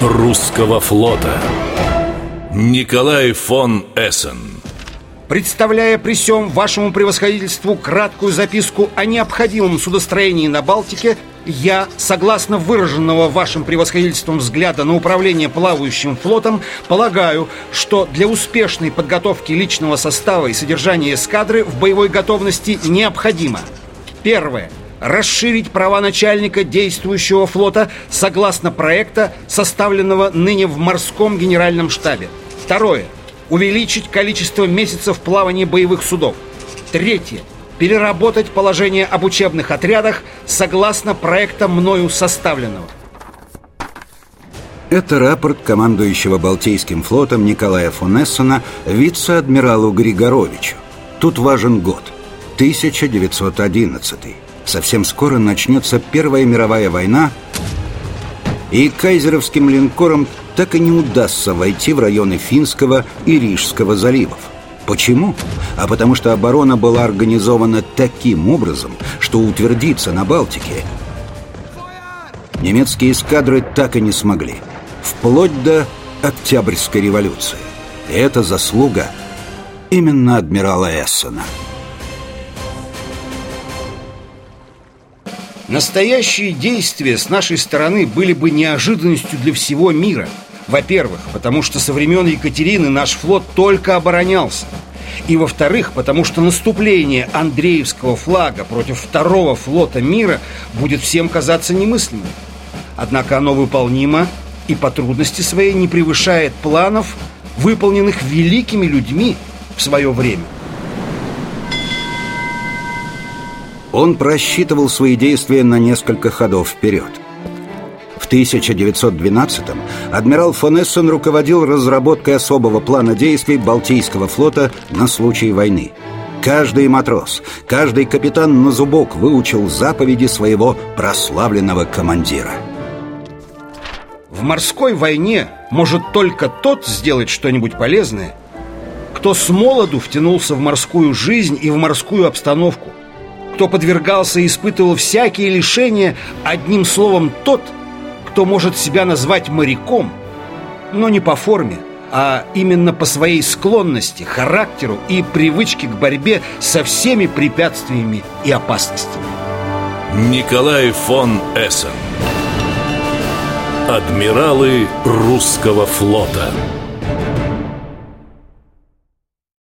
русского флота. Николай фон Эссен. Представляя при всем вашему превосходительству краткую записку о необходимом судостроении на Балтике, я, согласно выраженного вашим превосходительством взгляда на управление плавающим флотом, полагаю, что для успешной подготовки личного состава и содержания эскадры в боевой готовности необходимо Первое расширить права начальника действующего флота согласно проекта, составленного ныне в морском генеральном штабе. Второе увеличить количество месяцев плавания боевых судов. Третье. Переработать положение об учебных отрядах согласно проекта мною составленного. Это рапорт командующего Балтийским флотом Николая Фонессона вице-адмиралу Григоровичу. Тут важен год – 1911. Совсем скоро начнется Первая мировая война, и кайзеровским линкорам так и не удастся войти в районы Финского и Рижского заливов. Почему? А потому что оборона была организована таким образом, что утвердиться на Балтике немецкие эскадры так и не смогли. Вплоть до Октябрьской революции. И это заслуга именно адмирала Эссена. Настоящие действия с нашей стороны были бы неожиданностью для всего мира – во-первых, потому что со времен Екатерины наш флот только оборонялся. И во-вторых, потому что наступление Андреевского флага против второго флота мира будет всем казаться немыслимым. Однако оно выполнимо и по трудности своей не превышает планов, выполненных великими людьми в свое время. Он просчитывал свои действия на несколько ходов вперед – в 1912-м адмирал фон Эссен руководил разработкой особого плана действий Балтийского флота на случай войны. Каждый матрос, каждый капитан на зубок выучил заповеди своего прославленного командира. В морской войне может только тот сделать что-нибудь полезное, кто с молоду втянулся в морскую жизнь и в морскую обстановку, кто подвергался и испытывал всякие лишения, одним словом, тот – кто может себя назвать моряком, но не по форме, а именно по своей склонности, характеру и привычке к борьбе со всеми препятствиями и опасностями. Николай фон Эссен Адмиралы русского флота